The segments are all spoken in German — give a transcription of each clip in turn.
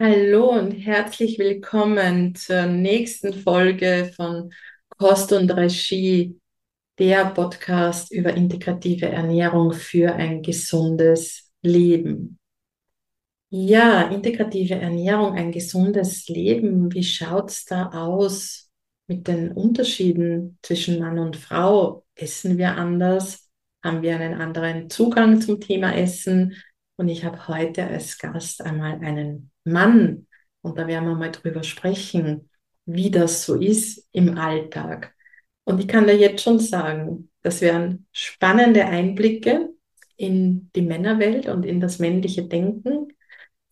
Hallo und herzlich willkommen zur nächsten Folge von Kost und Regie, der Podcast über integrative Ernährung für ein gesundes Leben. Ja, integrative Ernährung, ein gesundes Leben. Wie schaut's da aus mit den Unterschieden zwischen Mann und Frau? Essen wir anders? Haben wir einen anderen Zugang zum Thema Essen? Und ich habe heute als Gast einmal einen Mann, und da werden wir mal drüber sprechen, wie das so ist im Alltag. Und ich kann da jetzt schon sagen, das wären spannende Einblicke in die Männerwelt und in das männliche Denken.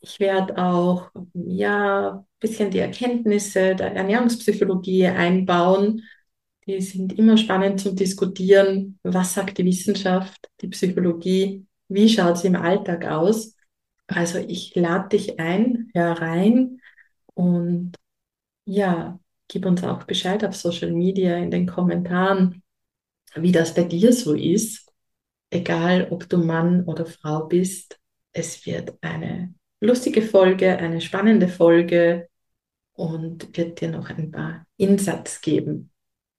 Ich werde auch ja ein bisschen die Erkenntnisse der Ernährungspsychologie einbauen. Die sind immer spannend zum Diskutieren. Was sagt die Wissenschaft, die Psychologie? Wie schaut es im Alltag aus? Also ich lade dich ein, hör rein und ja, gib uns auch Bescheid auf Social Media in den Kommentaren, wie das bei dir so ist. Egal, ob du Mann oder Frau bist, es wird eine lustige Folge, eine spannende Folge und wird dir noch ein paar Insights geben.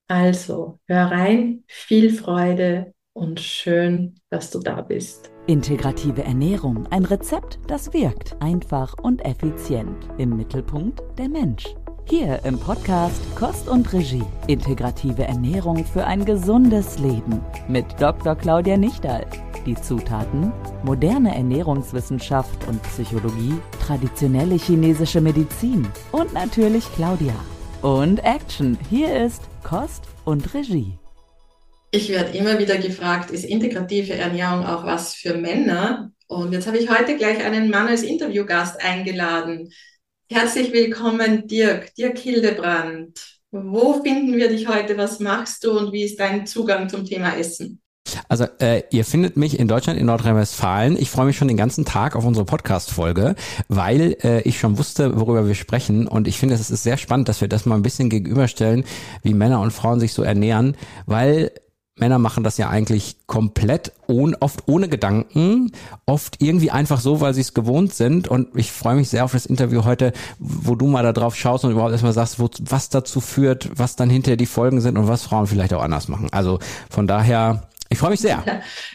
Also, hör rein, viel Freude und schön, dass du da bist. Integrative Ernährung, ein Rezept, das wirkt, einfach und effizient. Im Mittelpunkt der Mensch. Hier im Podcast Kost und Regie. Integrative Ernährung für ein gesundes Leben. Mit Dr. Claudia Nichtal. Die Zutaten: moderne Ernährungswissenschaft und Psychologie, traditionelle chinesische Medizin und natürlich Claudia. Und Action. Hier ist Kost und Regie. Ich werde immer wieder gefragt, ist integrative Ernährung auch was für Männer? Und jetzt habe ich heute gleich einen Mann als Interviewgast eingeladen. Herzlich willkommen, Dirk, Dirk Hildebrand. Wo finden wir dich heute? Was machst du und wie ist dein Zugang zum Thema Essen? Also äh, ihr findet mich in Deutschland, in Nordrhein-Westfalen. Ich freue mich schon den ganzen Tag auf unsere Podcast-Folge, weil äh, ich schon wusste, worüber wir sprechen. Und ich finde, es ist sehr spannend, dass wir das mal ein bisschen gegenüberstellen, wie Männer und Frauen sich so ernähren, weil Männer machen das ja eigentlich komplett ohne, oft ohne Gedanken, oft irgendwie einfach so, weil sie es gewohnt sind. Und ich freue mich sehr auf das Interview heute, wo du mal da drauf schaust und überhaupt erstmal sagst, wo, was dazu führt, was dann hinterher die Folgen sind und was Frauen vielleicht auch anders machen. Also von daher, ich freue mich sehr.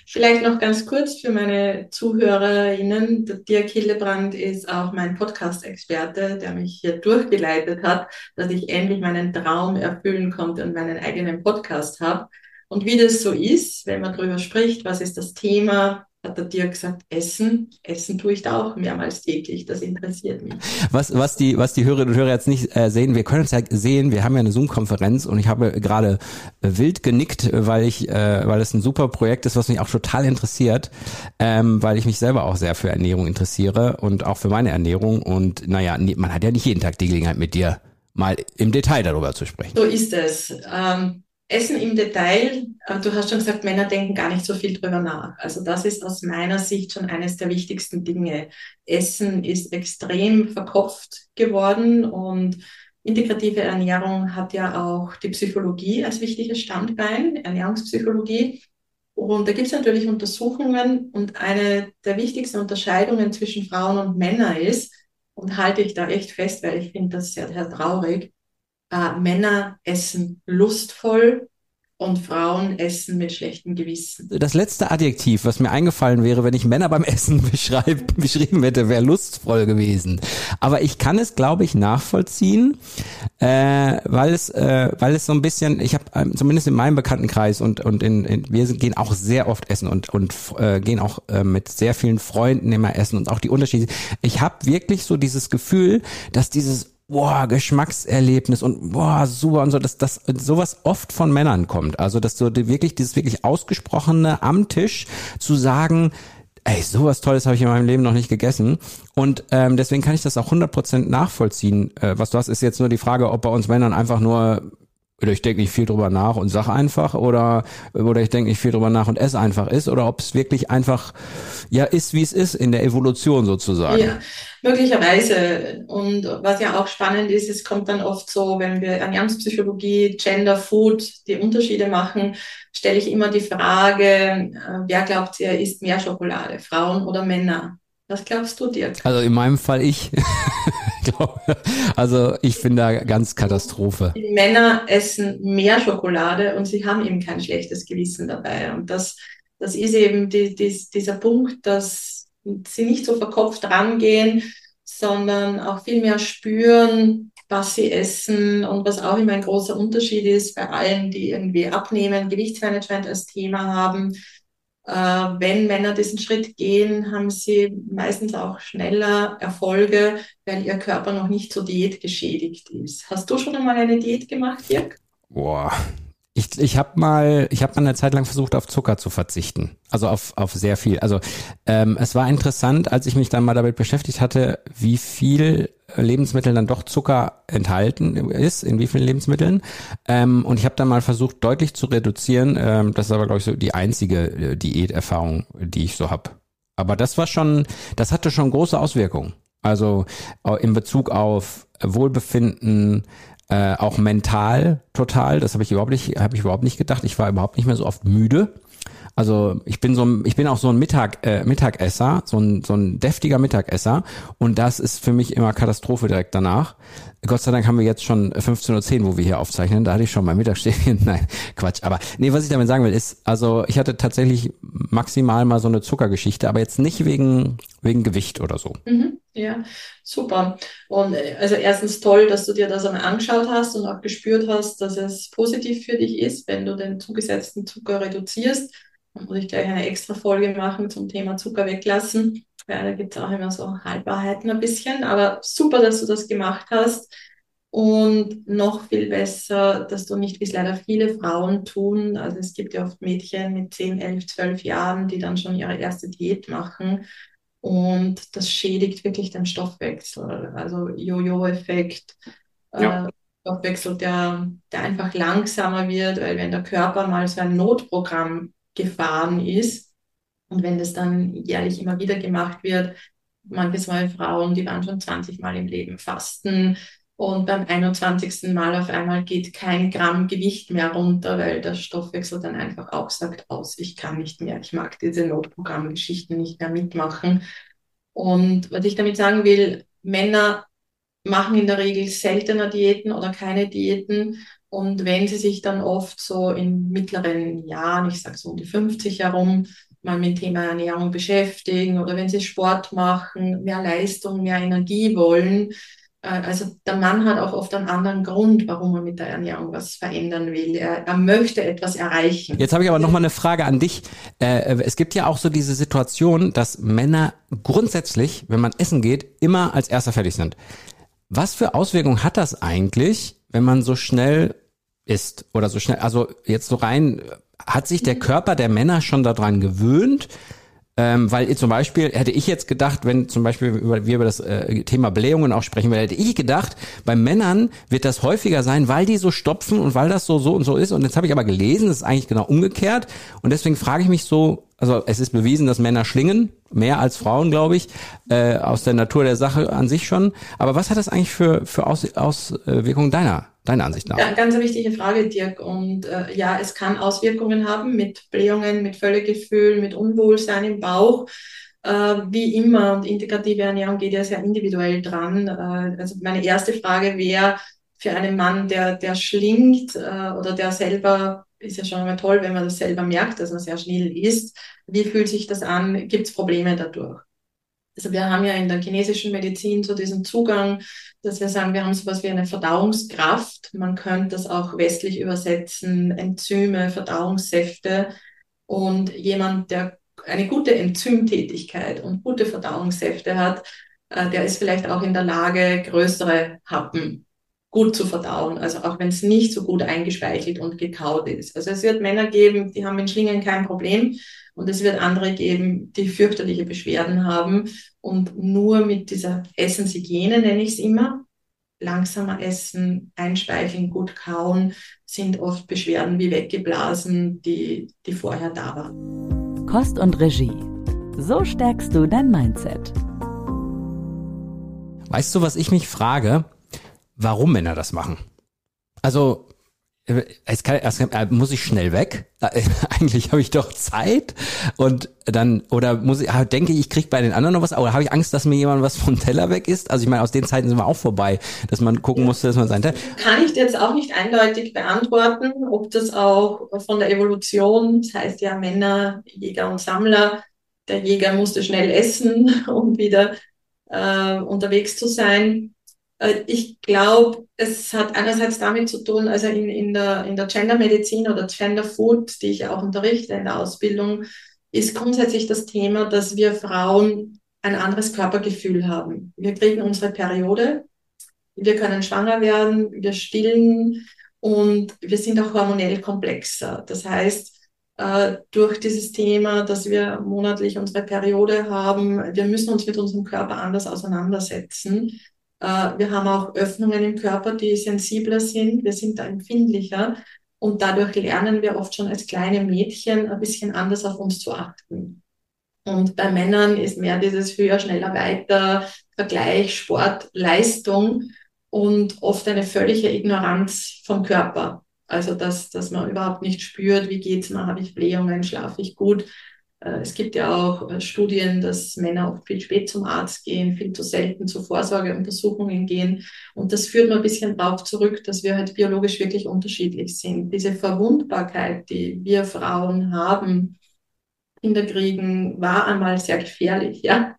Vielleicht noch ganz kurz für meine ZuhörerInnen. Dirk Hillebrand ist auch mein Podcast-Experte, der mich hier durchgeleitet hat, dass ich endlich meinen Traum erfüllen konnte und meinen eigenen Podcast habe. Und wie das so ist, wenn man darüber spricht, was ist das Thema, hat der Dirk gesagt, Essen. Essen tue ich da auch mehrmals täglich. Das interessiert mich. Was, was die, was die Hörerinnen und Hörer jetzt nicht äh, sehen, wir können es ja sehen, wir haben ja eine Zoom-Konferenz und ich habe gerade äh, wild genickt, weil ich, äh, weil es ein super Projekt ist, was mich auch total interessiert, ähm, weil ich mich selber auch sehr für Ernährung interessiere und auch für meine Ernährung. Und naja, man hat ja nicht jeden Tag die Gelegenheit mit dir mal im Detail darüber zu sprechen. So ist es. Ähm, Essen im Detail, äh, du hast schon gesagt, Männer denken gar nicht so viel drüber nach. Also das ist aus meiner Sicht schon eines der wichtigsten Dinge. Essen ist extrem verkopft geworden und integrative Ernährung hat ja auch die Psychologie als wichtiges Standbein, Ernährungspsychologie. Und da gibt es natürlich Untersuchungen und eine der wichtigsten Unterscheidungen zwischen Frauen und Männern ist, und halte ich da echt fest, weil ich finde das sehr, sehr traurig, äh, Männer essen lustvoll und Frauen essen mit schlechtem Gewissen. Das letzte Adjektiv, was mir eingefallen wäre, wenn ich Männer beim Essen beschreib, beschrieben hätte, wäre lustvoll gewesen. Aber ich kann es, glaube ich, nachvollziehen, äh, weil es, äh, weil es so ein bisschen, ich habe ähm, zumindest in meinem Bekanntenkreis und und in, in wir gehen auch sehr oft essen und und äh, gehen auch äh, mit sehr vielen Freunden immer essen und auch die Unterschiede. Ich habe wirklich so dieses Gefühl, dass dieses boah, Geschmackserlebnis und boah, super und so, dass das sowas oft von Männern kommt. Also, dass die, wirklich dieses wirklich ausgesprochene am Tisch zu sagen, ey, sowas Tolles habe ich in meinem Leben noch nicht gegessen. Und ähm, deswegen kann ich das auch 100% nachvollziehen. Äh, was du hast, ist jetzt nur die Frage, ob bei uns Männern einfach nur oder ich denke nicht viel drüber nach und sag einfach oder oder ich denke nicht viel drüber nach und esse einfach ist oder ob es wirklich einfach ja ist wie es ist in der Evolution sozusagen. Ja, möglicherweise und was ja auch spannend ist, es kommt dann oft so, wenn wir Ernährungspsychologie, Gender, Food die Unterschiede machen, stelle ich immer die Frage, äh, wer glaubt ihr isst mehr Schokolade, Frauen oder Männer? Was glaubst du, Dirk? Also in meinem Fall ich. also ich finde da ganz Katastrophe. Die Männer essen mehr Schokolade und sie haben eben kein schlechtes Gewissen dabei. Und das, das ist eben die, die, dieser Punkt, dass sie nicht so verkopft rangehen, sondern auch viel mehr spüren, was sie essen und was auch immer ein großer Unterschied ist bei allen, die irgendwie abnehmen, Gewichtsmanagement als Thema haben. Äh, wenn Männer diesen Schritt gehen, haben sie meistens auch schneller Erfolge, weil ihr Körper noch nicht so diätgeschädigt ist. Hast du schon einmal eine Diät gemacht, Dirk? Boah, ich, ich habe mal, ich habe mal eine Zeit lang versucht, auf Zucker zu verzichten. Also auf, auf sehr viel. Also ähm, es war interessant, als ich mich dann mal damit beschäftigt hatte, wie viel Lebensmittel dann doch Zucker enthalten ist, in wie vielen Lebensmitteln. Ähm, und ich habe dann mal versucht, deutlich zu reduzieren. Ähm, das ist aber, glaube ich, so die einzige äh, Diäterfahrung, die ich so habe. Aber das war schon, das hatte schon große Auswirkungen. Also äh, in Bezug auf Wohlbefinden, äh, auch mental total. Das habe ich überhaupt nicht, habe ich überhaupt nicht gedacht. Ich war überhaupt nicht mehr so oft müde. Also ich bin so, ich bin auch so ein Mittag, äh, Mittagesser, so ein, so ein deftiger Mittagesser und das ist für mich immer Katastrophe direkt danach. Gott sei Dank haben wir jetzt schon 15.10 Uhr, wo wir hier aufzeichnen. Da hatte ich schon mein Mittagsstehen. Nein, Quatsch. Aber nee, was ich damit sagen will, ist, also ich hatte tatsächlich maximal mal so eine Zuckergeschichte, aber jetzt nicht wegen, wegen Gewicht oder so. Mhm, ja, super. Und äh, also erstens toll, dass du dir das einmal angeschaut hast und auch gespürt hast, dass es positiv für dich ist, wenn du den zugesetzten Zucker reduzierst. Dann muss ich gleich eine extra Folge machen zum Thema Zucker weglassen. Ja, da gibt es auch immer so Halbwahrheiten ein bisschen, aber super, dass du das gemacht hast. Und noch viel besser, dass du nicht, wie es leider viele Frauen tun, also es gibt ja oft Mädchen mit 10, 11, 12 Jahren, die dann schon ihre erste Diät machen. Und das schädigt wirklich den Stoffwechsel. Also Jojo-Effekt, ja. äh, Stoffwechsel, der, der einfach langsamer wird, weil wenn der Körper mal so ein Notprogramm gefahren ist, und wenn das dann jährlich immer wieder gemacht wird, manche Mal Frauen, die waren schon 20 Mal im Leben fasten und beim 21. Mal auf einmal geht kein Gramm Gewicht mehr runter, weil der Stoffwechsel dann einfach auch sagt, aus, ich kann nicht mehr, ich mag diese Notprogrammgeschichten nicht mehr mitmachen. Und was ich damit sagen will, Männer machen in der Regel seltener Diäten oder keine Diäten. Und wenn sie sich dann oft so in mittleren Jahren, ich sage so um die 50 herum, mal mit dem Thema Ernährung beschäftigen oder wenn sie Sport machen, mehr Leistung, mehr Energie wollen. Äh, also der Mann hat auch oft einen anderen Grund, warum er mit der Ernährung was verändern will. Er, er möchte etwas erreichen. Jetzt habe ich aber noch mal eine Frage an dich. Äh, es gibt ja auch so diese Situation, dass Männer grundsätzlich, wenn man essen geht, immer als erster fertig sind. Was für Auswirkungen hat das eigentlich, wenn man so schnell isst oder so schnell, also jetzt so rein hat sich der Körper der Männer schon daran gewöhnt? Ähm, weil zum Beispiel hätte ich jetzt gedacht, wenn zum Beispiel über, wir über das äh, Thema Blähungen auch sprechen, weil hätte ich gedacht, bei Männern wird das häufiger sein, weil die so stopfen und weil das so so und so ist. Und jetzt habe ich aber gelesen, das ist eigentlich genau umgekehrt. Und deswegen frage ich mich so, also es ist bewiesen, dass Männer schlingen, mehr als Frauen, glaube ich, äh, aus der Natur der Sache an sich schon. Aber was hat das eigentlich für, für Aus, Auswirkungen deiner deiner Ansicht nach? Ja, ganz eine wichtige Frage, Dirk. Und äh, ja, es kann Auswirkungen haben mit Blähungen, mit Völlegefühl, mit Unwohlsein im Bauch. Äh, wie immer, und integrative Ernährung geht ja sehr individuell dran. Äh, also meine erste Frage wäre für einen Mann, der, der schlingt äh, oder der selber, ist ja schon einmal toll, wenn man das selber merkt, dass man sehr schnell isst. Wie fühlt sich das an? Gibt es Probleme dadurch? Also wir haben ja in der chinesischen Medizin so diesen Zugang, dass wir sagen, wir haben sowas wie eine Verdauungskraft. Man könnte das auch westlich übersetzen, Enzyme, Verdauungssäfte. Und jemand, der eine gute Enzymtätigkeit und gute Verdauungssäfte hat, äh, der ist vielleicht auch in der Lage, größere Happen gut zu verdauen. Also auch wenn es nicht so gut eingespeichelt und gekaut ist. Also es wird Männer geben, die haben mit Schlingen kein Problem und es wird andere geben, die fürchterliche Beschwerden haben. Und nur mit dieser Essenshygiene, nenne ich es immer, langsamer essen, einspeicheln, gut kauen, sind oft Beschwerden wie weggeblasen, die, die vorher da waren. Kost und Regie. So stärkst du dein Mindset. Weißt du, was ich mich frage? Warum Männer das machen? Also es, kann, es kann, muss ich schnell weg? Eigentlich habe ich doch Zeit und dann oder muss ich denke ich krieg bei den anderen noch was, aber habe ich Angst, dass mir jemand was vom Teller weg ist? Also ich meine, aus den Zeiten sind wir auch vorbei, dass man gucken musste, dass man sein Teller. Kann ich jetzt auch nicht eindeutig beantworten, ob das auch von der Evolution, das heißt ja Männer, Jäger und Sammler, der Jäger musste schnell essen, um wieder äh, unterwegs zu sein äh, ich glaube, es hat einerseits damit zu tun, also in, in der, in der Gendermedizin oder Gender Food, die ich auch unterrichte in der Ausbildung, ist grundsätzlich das Thema, dass wir Frauen ein anderes Körpergefühl haben. Wir kriegen unsere Periode, wir können schwanger werden, wir stillen und wir sind auch hormonell komplexer. Das heißt, äh, durch dieses Thema, dass wir monatlich unsere Periode haben, wir müssen uns mit unserem Körper anders auseinandersetzen. Äh, wir haben auch Öffnungen im Körper, die sensibler sind. Wir sind da empfindlicher. Und dadurch lernen wir oft schon als kleine Mädchen ein bisschen anders auf uns zu achten. Und bei Männern ist mehr dieses höher, schneller, weiter, Vergleich, Sport, Leistung und oft eine völlige Ignoranz vom Körper. Also, dass, dass man überhaupt nicht spürt, wie geht's mir, habe ich Blähungen, schlafe ich gut. Äh, es gibt ja auch äh, Studien, dass Männer oft viel spät zum Arzt gehen, viel zu selten zu Vorsorgeuntersuchungen gehen. Und das führt mir ein bisschen darauf zurück, dass wir halt biologisch wirklich unterschiedlich sind. Diese Verwundbarkeit, die wir Frauen haben, Kinder kriegen, war einmal sehr gefährlich, ja.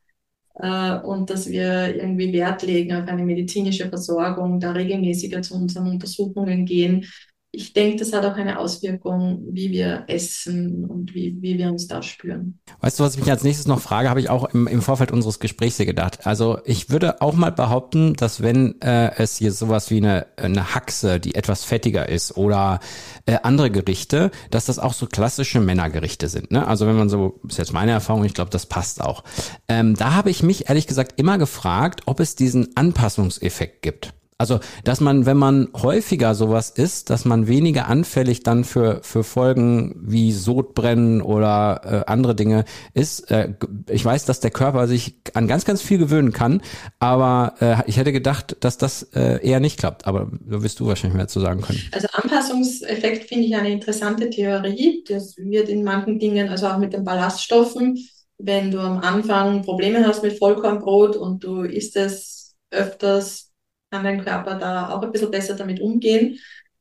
Äh, und dass wir irgendwie Wert legen auf eine medizinische Versorgung, da regelmäßiger zu unseren Untersuchungen gehen, ich denke, das hat auch eine Auswirkung, wie wir essen und wie, wie wir uns da spüren. Weißt du, was ich mich als nächstes noch frage, habe ich auch im, im Vorfeld unseres Gesprächs hier gedacht. Also ich würde auch mal behaupten, dass wenn äh, es hier sowas wie eine, eine Haxe, die etwas fettiger ist oder äh, andere Gerichte, dass das auch so klassische Männergerichte sind. Ne? Also wenn man so, ist jetzt meine Erfahrung, ich glaube, das passt auch. Ähm, da habe ich mich ehrlich gesagt immer gefragt, ob es diesen Anpassungseffekt gibt. Also, dass man, wenn man häufiger sowas isst, dass man weniger anfällig dann für, für Folgen wie Sodbrennen oder äh, andere Dinge ist. Äh, ich weiß, dass der Körper sich an ganz, ganz viel gewöhnen kann, aber äh, ich hätte gedacht, dass das äh, eher nicht klappt. Aber da wirst du wahrscheinlich mehr zu sagen können. Also Anpassungseffekt finde ich eine interessante Theorie. Das wird in manchen Dingen, also auch mit den Ballaststoffen, wenn du am Anfang Probleme hast mit Vollkornbrot und du isst es öfters kann dein Körper da auch ein bisschen besser damit umgehen.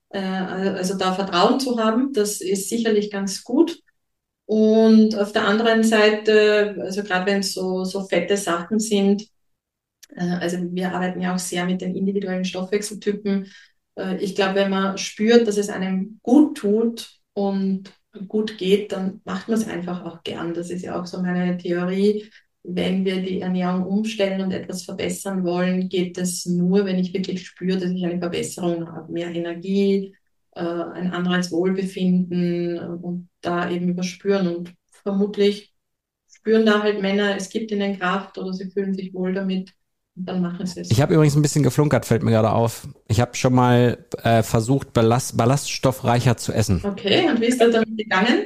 Äh, also da Vertrauen zu haben, das ist sicherlich ganz gut. Und auf der anderen Seite, also gerade wenn es so, so fette Sachen sind, äh, also wir arbeiten ja auch sehr mit den individuellen Stoffwechseltypen. Äh, ich glaube, wenn man spürt, dass es einem gut tut und gut geht, dann macht man es einfach auch gern. Das ist ja auch so meine Theorie wenn wir die Ernährung umstellen und etwas verbessern wollen, geht es nur, wenn ich wirklich spüre, dass ich eine Verbesserung habe, mehr Energie, äh, ein anderes Wohlbefinden und da eben überspüren. Und vermutlich spüren da halt Männer, es gibt ihnen Kraft oder sie fühlen sich wohl damit dann machen sie es. Ich habe übrigens ein bisschen geflunkert, fällt mir gerade auf. Ich habe schon mal äh, versucht, Ballast, ballaststoffreicher zu essen. Okay, und wie ist das damit gegangen?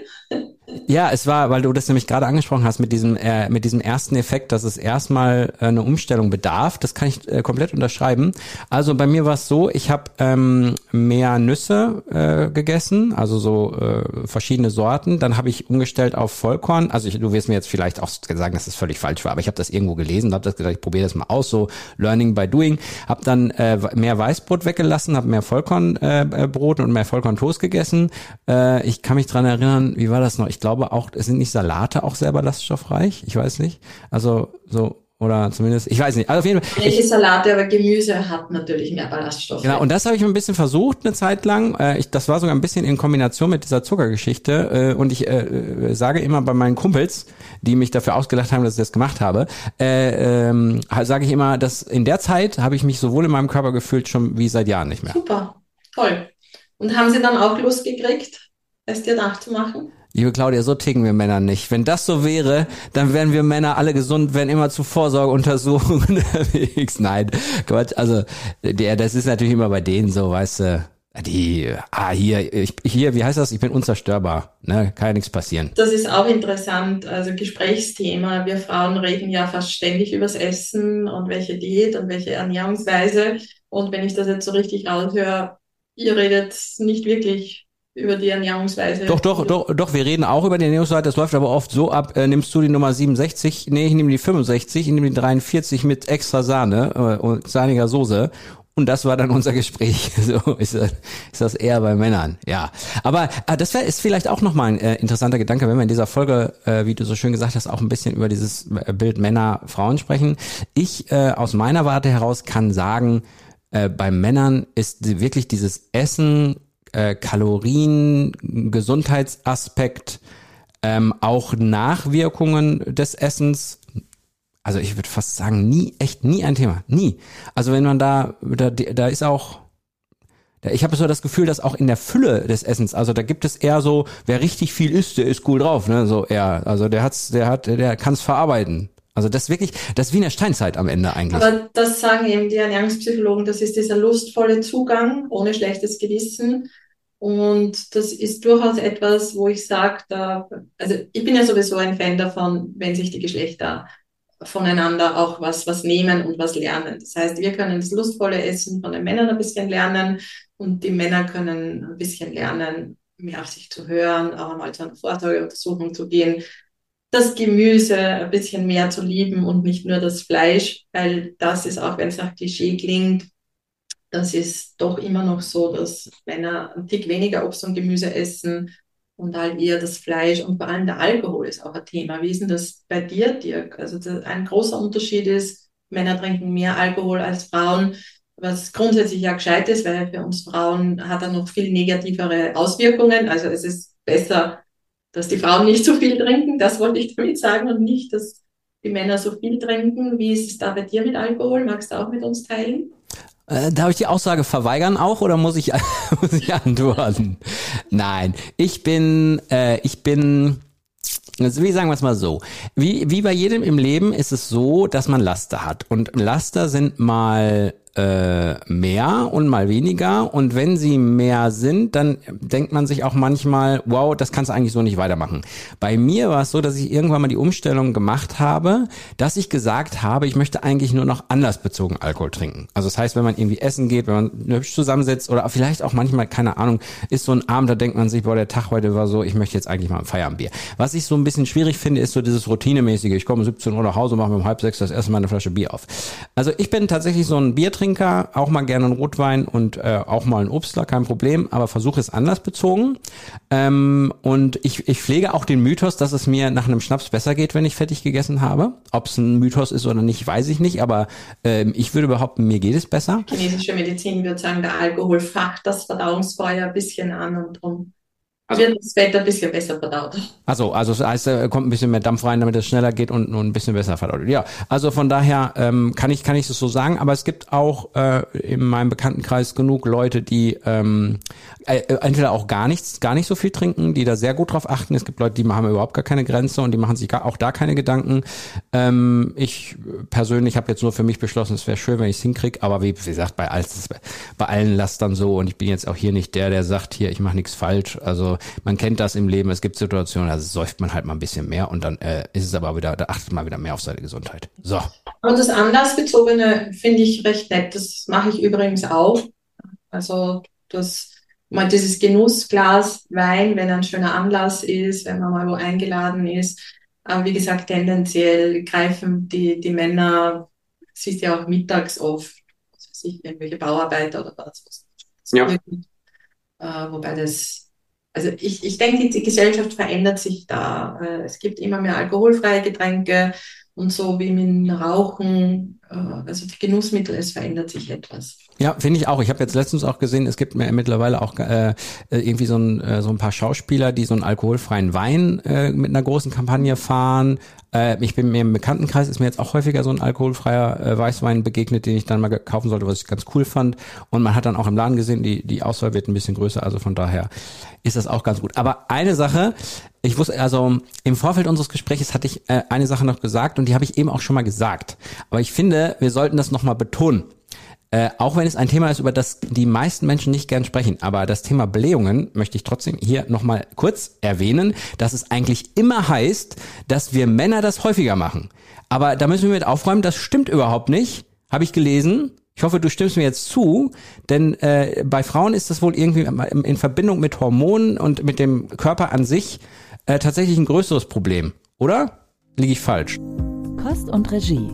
Ja, es war, weil du das nämlich gerade angesprochen hast mit diesem äh, mit diesem ersten Effekt, dass es erstmal äh, eine Umstellung bedarf. Das kann ich äh, komplett unterschreiben. Also bei mir war es so, ich habe ähm, mehr Nüsse äh, gegessen, also so äh, verschiedene Sorten. Dann habe ich umgestellt auf Vollkorn. Also ich, du wirst mir jetzt vielleicht auch sagen, dass das völlig falsch war, aber ich habe das irgendwo gelesen, habe das gesagt, ich probiere das mal aus. So Learning by Doing. Habe dann äh, mehr Weißbrot weggelassen, habe mehr Vollkornbrot äh, und mehr Vollkorntoast gegessen. Äh, ich kann mich dran erinnern, wie war das noch? Ich glaube auch, es sind nicht Salate auch sehr ballaststoffreich. Ich weiß nicht. Also so oder zumindest, ich weiß nicht. Also auf jeden Fall. Welche Salate, aber Gemüse hat natürlich mehr Ballaststoffe. Genau, und das habe ich ein bisschen versucht eine Zeit lang. Äh, ich, das war sogar ein bisschen in Kombination mit dieser Zuckergeschichte. Äh, und ich äh, äh, sage immer bei meinen Kumpels, die mich dafür ausgelacht haben, dass ich das gemacht habe, äh, ähm, sage ich immer, dass in der Zeit habe ich mich sowohl in meinem Körper gefühlt schon wie seit Jahren nicht mehr. Super, toll. Und haben Sie dann auch Lust gekriegt, es dir nachzumachen? Liebe Claudia, so ticken wir Männer nicht. Wenn das so wäre, dann wären wir Männer alle gesund, wären immer zu Vorsorgeuntersuchungen unterwegs. Nein, Quatsch. Also, der, das ist natürlich immer bei denen so, weißt du. Die, ah, hier, ich, hier, wie heißt das? Ich bin unzerstörbar, ne? Kann ja nichts passieren. Das ist auch interessant, also Gesprächsthema. Wir Frauen reden ja fast ständig übers Essen und welche Diät und welche Ernährungsweise. Und wenn ich das jetzt so richtig raushöre, ihr redet nicht wirklich über die Ernährungsweise. Doch, doch, doch, doch, wir reden auch über die Ernährungsweise. Das läuft aber oft so ab, äh, nimmst du die Nummer 67, nee, ich nehme die 65, ich nehme die 43 mit extra Sahne äh, und sahniger Soße. Und das war dann unser Gespräch. So ist, ist das eher bei Männern. Ja, aber äh, das wär, ist vielleicht auch nochmal ein äh, interessanter Gedanke, wenn wir in dieser Folge, äh, wie du so schön gesagt hast, auch ein bisschen über dieses äh, Bild Männer, Frauen sprechen. Ich äh, aus meiner Warte heraus kann sagen, äh, bei Männern ist wirklich dieses Essen äh, Kalorien, Gesundheitsaspekt, ähm, auch Nachwirkungen des Essens. Also ich würde fast sagen, nie, echt nie ein Thema. Nie. Also wenn man da, da, da ist auch, ich habe so das Gefühl, dass auch in der Fülle des Essens, also da gibt es eher so, wer richtig viel isst, der ist cool drauf, ne? So eher. Also der hat's, der hat, der kann es verarbeiten. Also das wirklich, das ist wie in der Steinzeit am Ende eigentlich. Aber das sagen eben die Ernährungspsychologen, das ist dieser lustvolle Zugang ohne schlechtes Gewissen. Und das ist durchaus etwas, wo ich sage, da, also ich bin ja sowieso ein Fan davon, wenn sich die Geschlechter voneinander auch was, was nehmen und was lernen. Das heißt, wir können das lustvolle Essen von den Männern ein bisschen lernen und die Männer können ein bisschen lernen, mehr auf sich zu hören, auch einmal zu einer Vorsorgeuntersuchung zu gehen, das Gemüse ein bisschen mehr zu lieben und nicht nur das Fleisch, weil das ist auch, wenn es nach Klischee klingt, das ist doch immer noch so, dass Männer ein Tick weniger Obst und Gemüse essen und halt eher das Fleisch und vor allem der Alkohol ist auch ein Thema. Wie ist denn das bei dir, Dirk? Also ein großer Unterschied ist, Männer trinken mehr Alkohol als Frauen, was grundsätzlich ja gescheit ist, weil für uns Frauen hat er noch viel negativere Auswirkungen. Also es ist besser, dass die Frauen nicht so viel trinken, das wollte ich damit sagen, und nicht, dass die Männer so viel trinken. Wie ist es da bei dir mit Alkohol? Magst du auch mit uns teilen? Äh, darf ich die Aussage verweigern auch oder muss ich, muss ich antworten? Nein, ich bin, äh, ich bin, also wie sagen wir es mal so, wie, wie bei jedem im Leben ist es so, dass man Laster hat. Und Laster sind mal äh, mehr und mal weniger. Und wenn sie mehr sind, dann denkt man sich auch manchmal, wow, das kannst du eigentlich so nicht weitermachen. Bei mir war es so, dass ich irgendwann mal die Umstellung gemacht habe, dass ich gesagt habe, ich möchte eigentlich nur noch anlassbezogen Alkohol trinken. Also das heißt, wenn man irgendwie essen geht, wenn man hübsch zusammensetzt oder vielleicht auch manchmal, keine Ahnung, ist so ein Abend, da denkt man sich, boah, der Tag heute war so, ich möchte jetzt eigentlich mal ein Feierabendbier. Was ich so ein bisschen schwierig finde, ist so dieses Routinemäßige. Ich komme um 17 Uhr nach Hause, mache mir um halb sechs das erste Mal eine Flasche Bier auf. Also ich bin tatsächlich so ein Biertrinker Biertrinker, auch mal gerne einen Rotwein und äh, auch mal einen Obstler, kein Problem, aber versuche es anlassbezogen. Ähm, und ich, ich pflege auch den Mythos, dass es mir nach einem Schnaps besser geht, wenn ich fertig gegessen habe. Ob es ein Mythos ist oder nicht, weiß ich nicht, aber ähm, ich würde behaupten, mir geht es besser. Chinesische Medizin würde sagen, der Alkohol facht das Verdauungsfeuer ein bisschen an und drum also, wird das Fett ein bisschen besser verdaut. Also, also das heißt, da kommt ein bisschen mehr Dampf rein, damit es schneller geht und, und ein bisschen besser verdaut. Ja, also von daher ähm, kann ich kann ich das so sagen, aber es gibt auch äh, in meinem Bekanntenkreis genug Leute, die ähm, äh, entweder auch gar nichts, gar nicht so viel trinken, die da sehr gut drauf achten. Es gibt Leute, die haben überhaupt gar keine Grenze und die machen sich auch da keine Gedanken. Ähm, ich persönlich habe jetzt nur für mich beschlossen, es wäre schön, wenn ich es hinkriege, aber wie gesagt, bei, alles, bei allen Lastern so und ich bin jetzt auch hier nicht der, der sagt, hier, ich mache nichts falsch. Also man kennt das im Leben. Es gibt Situationen, da säuft man halt mal ein bisschen mehr und dann äh, ist es aber wieder, da achtet man wieder mehr auf seine Gesundheit. So. Und das Anlassbezogene finde ich recht nett. Das mache ich übrigens auch. Also das mal dieses Genussglas Wein, wenn ein schöner Anlass ist, wenn man mal wo eingeladen ist. Aber wie gesagt, tendenziell greifen die, die Männer, siehst ja auch mittags oft, was weiß ich, irgendwelche Bauarbeiter oder was. Ja. Äh, wobei das also ich, ich denke, die Gesellschaft verändert sich da. Äh, es gibt immer mehr alkoholfreie Getränke und so wie mit dem Rauchen, äh, also die Genussmittel, es verändert sich etwas. Ja, finde ich auch. Ich habe jetzt letztens auch gesehen, es gibt mittlerweile auch äh, irgendwie so ein, äh, so ein paar Schauspieler, die so einen alkoholfreien Wein äh, mit einer großen Kampagne fahren. Äh, ich bin mir im Bekanntenkreis, ist mir jetzt auch häufiger so ein alkoholfreier äh, Weißwein begegnet, den ich dann mal kaufen sollte, was ich ganz cool fand. Und man hat dann auch im Laden gesehen, die, die Auswahl wird ein bisschen größer, also von daher ist das auch ganz gut. Aber eine Sache, ich wusste, also im Vorfeld unseres Gesprächs hatte ich äh, eine Sache noch gesagt und die habe ich eben auch schon mal gesagt. Aber ich finde, wir sollten das nochmal betonen. Äh, auch wenn es ein Thema ist, über das die meisten Menschen nicht gern sprechen, aber das Thema Blähungen möchte ich trotzdem hier nochmal kurz erwähnen, dass es eigentlich immer heißt, dass wir Männer das häufiger machen. Aber da müssen wir mit aufräumen, das stimmt überhaupt nicht, habe ich gelesen. Ich hoffe, du stimmst mir jetzt zu, denn äh, bei Frauen ist das wohl irgendwie in Verbindung mit Hormonen und mit dem Körper an sich äh, tatsächlich ein größeres Problem, oder? Liege ich falsch? Kost und Regie.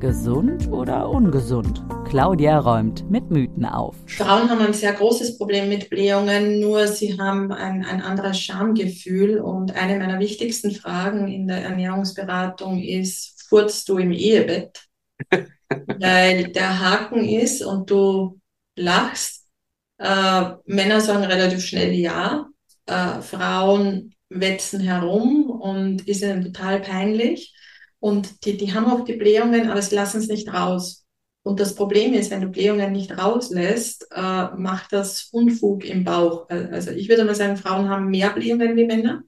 Gesund oder ungesund? Claudia räumt mit Mythen auf. Frauen haben ein sehr großes Problem mit Blähungen, nur sie haben ein, ein anderes Schamgefühl. Und eine meiner wichtigsten Fragen in der Ernährungsberatung ist, furzt du im Ehebett? Weil der Haken ist und du lachst. Äh, Männer sagen relativ schnell ja. Äh, Frauen wetzen herum und ist ihnen total peinlich. Und die, die haben auch die Blähungen, aber sie lassen es nicht raus. Und das Problem ist, wenn du Blähungen nicht rauslässt, äh, macht das Unfug im Bauch. Also ich würde mal sagen, Frauen haben mehr Blähungen wie Männer.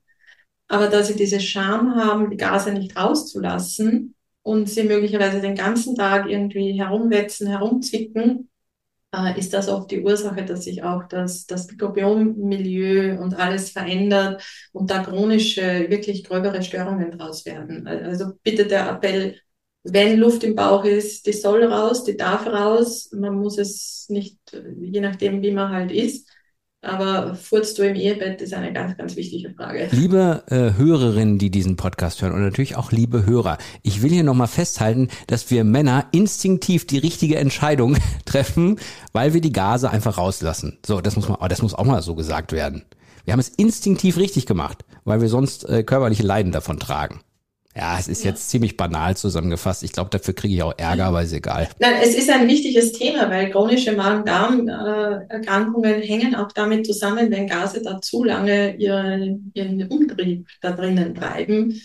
Aber da sie diese Scham haben, die Gase nicht rauszulassen und sie möglicherweise den ganzen Tag irgendwie herumwetzen, herumzwicken, äh, ist das oft die Ursache, dass sich auch das, das Mikrobiommilieu und alles verändert und da chronische, wirklich gröbere Störungen draus werden. Also bitte der Appell, wenn Luft im Bauch ist, die soll raus, die darf raus. Man muss es nicht, je nachdem, wie man halt ist, aber furzt du im Ehebett ist eine ganz, ganz wichtige Frage. Liebe äh, Hörerinnen, die diesen Podcast hören und natürlich auch liebe Hörer, ich will hier nochmal festhalten, dass wir Männer instinktiv die richtige Entscheidung treffen, weil wir die Gase einfach rauslassen. So, das muss man, das muss auch mal so gesagt werden. Wir haben es instinktiv richtig gemacht, weil wir sonst äh, körperliche Leiden davon tragen. Ja, es ist ja. jetzt ziemlich banal zusammengefasst. Ich glaube, dafür kriege ich auch Ärger, aber ist egal. Nein, es ist ein wichtiges Thema, weil chronische Magen-Darm-Erkrankungen hängen auch damit zusammen, wenn Gase da zu lange ihren, ihren Umtrieb da drinnen treiben.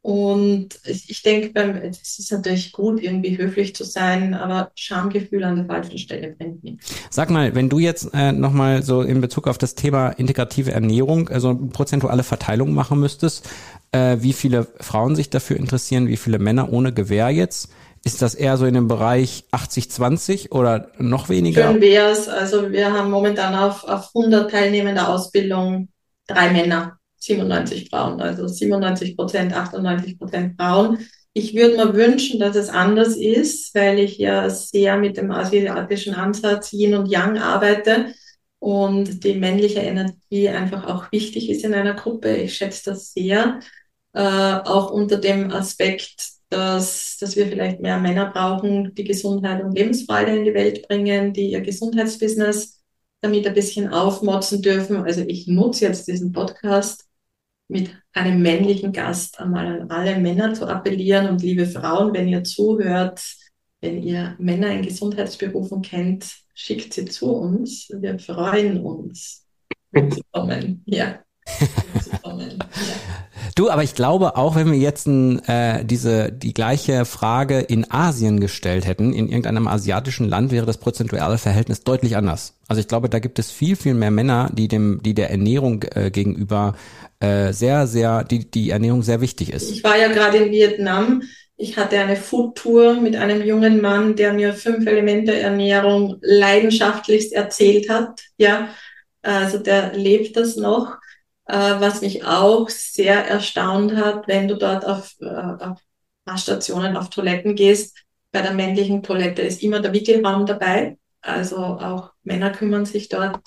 Und ich denke, es ist natürlich gut, irgendwie höflich zu sein, aber Schamgefühl an der falschen Stelle bringt nichts. Sag mal, wenn du jetzt äh, nochmal so in Bezug auf das Thema integrative Ernährung, also prozentuale Verteilung machen müsstest, äh, wie viele Frauen sich dafür interessieren, wie viele Männer ohne Gewehr jetzt. Ist das eher so in dem Bereich 80-20 oder noch weniger? Schön wäre es. Also wir haben momentan auf, auf 100 teilnehmende Ausbildung drei Männer, 97 Frauen. Also 97 Prozent, 98 Prozent Frauen. Ich würde mir wünschen, dass es anders ist, weil ich ja sehr mit dem asiatischen Ansatz Yin und Yang arbeite und die männliche Energie einfach auch wichtig ist in einer Gruppe. Ich schätze das sehr äh, auch unter dem Aspekt, dass, dass wir vielleicht mehr Männer brauchen, die Gesundheit und Lebensfreude in die Welt bringen, die ihr Gesundheitsbusiness damit ein bisschen aufmotzen dürfen. Also ich nutze jetzt diesen Podcast mit einem männlichen Gast einmal an alle Männer zu appellieren. Und liebe Frauen, wenn ihr zuhört, wenn ihr Männer in Gesundheitsberufen kennt, schickt sie zu uns. Wir freuen uns, wenn sie Du, aber ich glaube, auch wenn wir jetzt äh, diese die gleiche Frage in Asien gestellt hätten, in irgendeinem asiatischen Land, wäre das prozentuale Verhältnis deutlich anders. Also ich glaube, da gibt es viel, viel mehr Männer, die dem, die der Ernährung äh, gegenüber äh, sehr, sehr, die die Ernährung sehr wichtig ist. Ich war ja gerade in Vietnam. Ich hatte eine Foodtour mit einem jungen Mann, der mir fünf Elemente Ernährung leidenschaftlichst erzählt hat. Ja, also der lebt das noch. Äh, was mich auch sehr erstaunt hat, wenn du dort auf, äh, auf Stationen, auf Toiletten gehst, bei der männlichen Toilette ist immer der Wickelraum dabei. Also auch Männer kümmern sich dort.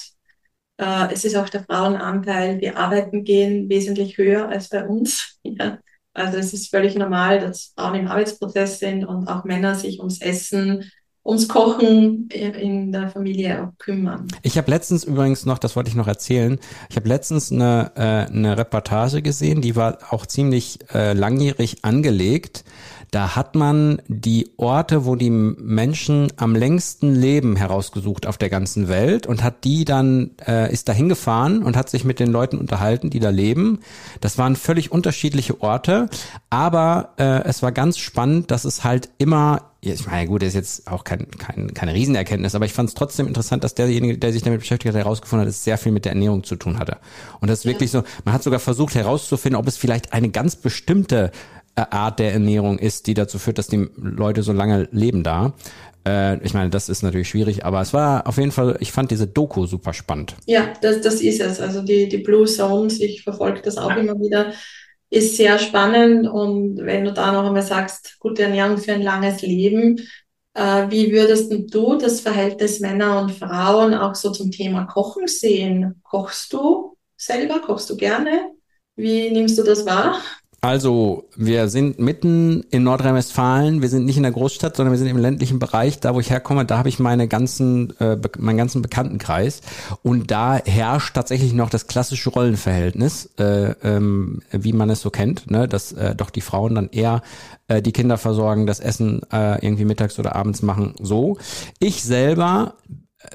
Äh, es ist auch der Frauenanteil, die arbeiten gehen, wesentlich höher als bei uns. Ja. Also es ist völlig normal, dass Frauen im Arbeitsprozess sind und auch Männer sich ums Essen, ums Kochen in der Familie auch kümmern. Ich habe letztens übrigens noch, das wollte ich noch erzählen, ich habe letztens eine, äh, eine Reportage gesehen, die war auch ziemlich äh, langjährig angelegt. Da hat man die Orte, wo die Menschen am längsten leben, herausgesucht auf der ganzen Welt und hat die dann, äh, ist da hingefahren und hat sich mit den Leuten unterhalten, die da leben. Das waren völlig unterschiedliche Orte, aber äh, es war ganz spannend, dass es halt immer ich meine, gut, das ist jetzt auch kein, kein, keine Riesenerkenntnis, aber ich fand es trotzdem interessant, dass derjenige, der sich damit beschäftigt hat, herausgefunden hat, dass es sehr viel mit der Ernährung zu tun hatte. Und das ist ja. wirklich so, man hat sogar versucht herauszufinden, ob es vielleicht eine ganz bestimmte Art der Ernährung ist, die dazu führt, dass die Leute so lange leben da. Äh, ich meine, das ist natürlich schwierig, aber es war auf jeden Fall, ich fand diese Doku super spannend. Ja, das, das ist es. Also die, die Blue Zones, ich verfolge das auch immer wieder ist sehr spannend. Und wenn du da noch einmal sagst, gute Ernährung für ein langes Leben, Äh, wie würdest du das Verhältnis Männer und Frauen auch so zum Thema Kochen sehen? Kochst du selber? Kochst du gerne? Wie nimmst du das wahr? Also, wir sind mitten in Nordrhein-Westfalen. Wir sind nicht in der Großstadt, sondern wir sind im ländlichen Bereich. Da, wo ich herkomme, da habe ich meine ganzen, äh, meinen ganzen Bekanntenkreis. Und da herrscht tatsächlich noch das klassische Rollenverhältnis, äh, ähm, wie man es so kennt, ne? dass äh, doch die Frauen dann eher äh, die Kinder versorgen, das Essen äh, irgendwie mittags oder abends machen. So. Ich selber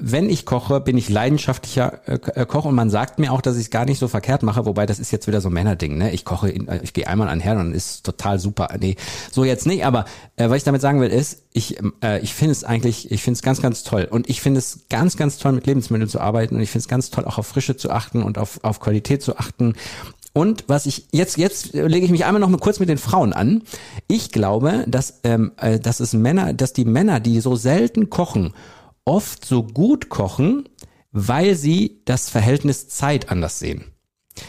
wenn ich koche, bin ich leidenschaftlicher äh, äh, Koch und man sagt mir auch, dass ich es gar nicht so verkehrt mache, wobei das ist jetzt wieder so ein Männerding, ne? Ich koche, in, äh, ich gehe einmal an Herd und ist total super. Nee, so jetzt nicht, aber äh, was ich damit sagen will, ist, ich, äh, ich finde es eigentlich, ich finde es ganz, ganz toll. Und ich finde es ganz, ganz toll, mit Lebensmitteln zu arbeiten und ich finde es ganz toll, auch auf Frische zu achten und auf, auf Qualität zu achten. Und was ich jetzt jetzt lege ich mich einmal noch mal kurz mit den Frauen an. Ich glaube, dass ähm, äh, dass es Männer, dass die Männer, die so selten kochen oft so gut kochen, weil sie das Verhältnis Zeit anders sehen.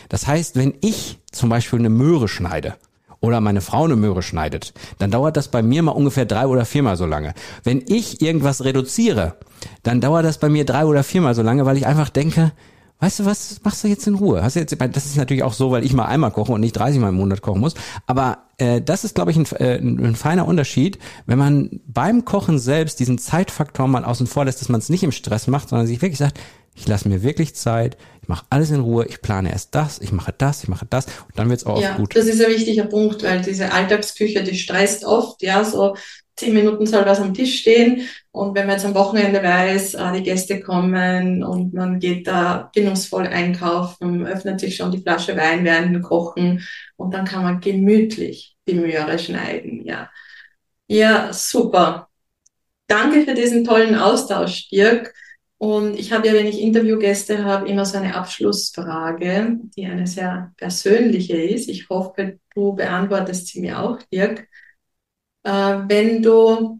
Das heißt, wenn ich zum Beispiel eine Möhre schneide oder meine Frau eine Möhre schneidet, dann dauert das bei mir mal ungefähr drei oder viermal so lange. Wenn ich irgendwas reduziere, dann dauert das bei mir drei oder viermal so lange, weil ich einfach denke, weißt du was, machst du jetzt in Ruhe? Hast du jetzt, das ist natürlich auch so, weil ich mal einmal koche und nicht 30 Mal im Monat kochen muss. Aber äh, das ist, glaube ich, ein, äh, ein, feiner Unterschied, wenn man beim Kochen selbst diesen Zeitfaktor mal außen vor lässt, dass man es nicht im Stress macht, sondern sich wirklich sagt, ich lasse mir wirklich Zeit, ich mache alles in Ruhe, ich plane erst das, ich mache das, ich mache das und dann wird's auch ja, gut. Das ist ein wichtiger Punkt, weil diese Alltagsküche, die stresst oft, ja, so zehn Minuten soll was am Tisch stehen. Und wenn man jetzt am Wochenende weiß, ah, die Gäste kommen und man geht da genussvoll einkaufen, öffnet sich schon die Flasche Wein während dem Kochen und dann kann man gemütlich die Möhre schneiden. Ja, ja super. Danke für diesen tollen Austausch, Dirk. Und ich habe ja, wenn ich Interviewgäste habe, immer so eine Abschlussfrage, die eine sehr persönliche ist. Ich hoffe, du beantwortest sie mir auch, Dirk. Äh, wenn du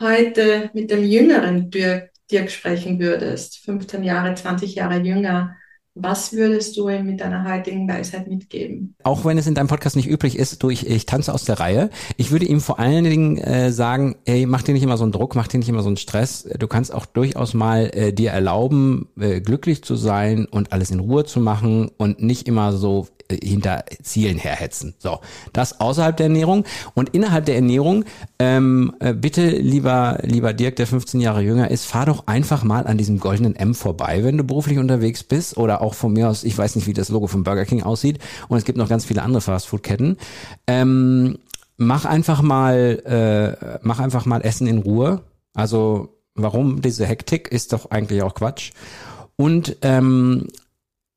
heute mit dem jüngeren Dirk, Dirk sprechen würdest, 15 Jahre, 20 Jahre jünger, was würdest du ihm mit deiner heutigen Weisheit mitgeben? Auch wenn es in deinem Podcast nicht üblich ist, du, ich, ich tanze aus der Reihe. Ich würde ihm vor allen Dingen äh, sagen, ey, mach dir nicht immer so einen Druck, mach dir nicht immer so einen Stress. Du kannst auch durchaus mal äh, dir erlauben, äh, glücklich zu sein und alles in Ruhe zu machen und nicht immer so hinter Zielen herhetzen. So, das außerhalb der Ernährung und innerhalb der Ernährung. Ähm, äh, bitte, lieber lieber Dirk, der 15 Jahre jünger ist, fahr doch einfach mal an diesem goldenen M vorbei, wenn du beruflich unterwegs bist oder auch von mir aus. Ich weiß nicht, wie das Logo von Burger King aussieht und es gibt noch ganz viele andere Fastfood-Ketten. Ähm, mach einfach mal, äh, mach einfach mal Essen in Ruhe. Also warum diese Hektik ist doch eigentlich auch Quatsch. Und ähm,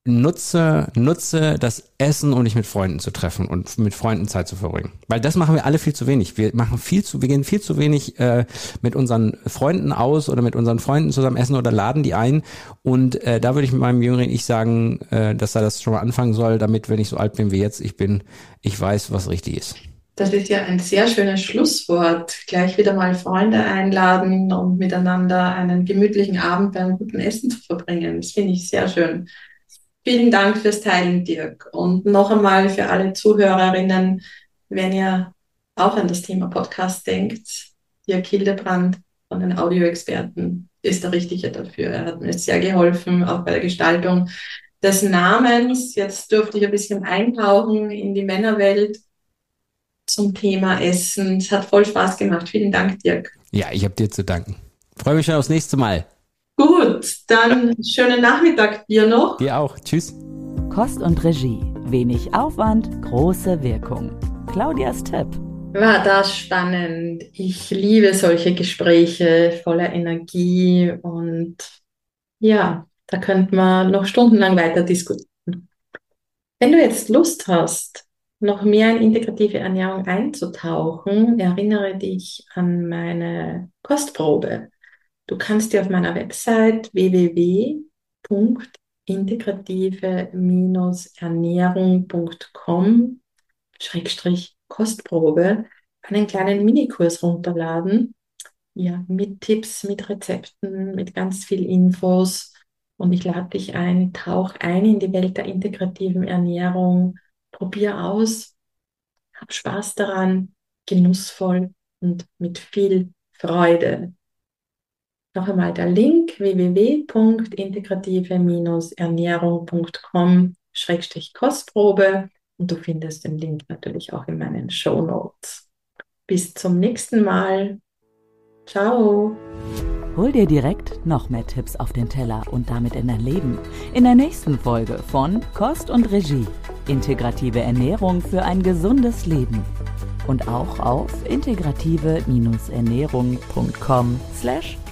nutze, nutze das Essen, um dich mit Freunden zu treffen und mit Freunden Zeit zu verbringen. Weil das machen wir alle viel zu wenig. Wir machen viel zu, wir gehen viel zu wenig äh, mit unseren Freunden aus oder mit unseren Freunden zusammen essen oder laden die ein. Und äh, da würde ich mit meinem jüngeren Ich sagen, äh, dass er das schon mal anfangen soll, damit, wenn ich so alt bin wie jetzt ich bin, ich weiß, was richtig ist. Das ist ja ein sehr schönes Schlusswort. Gleich wieder mal Freunde einladen und miteinander einen gemütlichen Abend beim guten Essen zu verbringen. Das finde ich sehr schön. Vielen Dank fürs Teilen, Dirk. Und noch einmal für alle Zuhörerinnen, wenn ihr auch an das Thema Podcast denkt, Dirk Hildebrand von den Audioexperten ist der Richtige dafür. Er hat mir sehr geholfen, auch bei der Gestaltung des Namens. Jetzt durfte ich ein bisschen eintauchen in die Männerwelt zum Thema Essen. Es hat voll Spaß gemacht. Vielen Dank, Dirk. Ja, ich habe dir zu danken. Freue mich schon aufs nächste Mal. Gut, dann schönen Nachmittag dir noch. Dir auch. Tschüss. Kost und Regie. Wenig Aufwand, große Wirkung. Claudias Tipp. War das spannend. Ich liebe solche Gespräche voller Energie und ja, da könnte man noch stundenlang weiter diskutieren. Wenn du jetzt Lust hast, noch mehr in integrative Ernährung einzutauchen, erinnere dich an meine Kostprobe. Du kannst dir auf meiner Website www.integrative-ernährung.com Schrägstrich Kostprobe einen kleinen Minikurs runterladen. Ja, mit Tipps, mit Rezepten, mit ganz viel Infos. Und ich lade dich ein, tauch ein in die Welt der integrativen Ernährung. Probier aus. Hab Spaß daran, genussvoll und mit viel Freude. Noch einmal der Link www.integrative-ernährung.com-kostprobe und du findest den Link natürlich auch in meinen Show Notes. Bis zum nächsten Mal. Ciao. Hol dir direkt noch mehr Tipps auf den Teller und damit in dein Leben. In der nächsten Folge von Kost und Regie. Integrative Ernährung für ein gesundes Leben. Und auch auf integrative-ernährung.com slash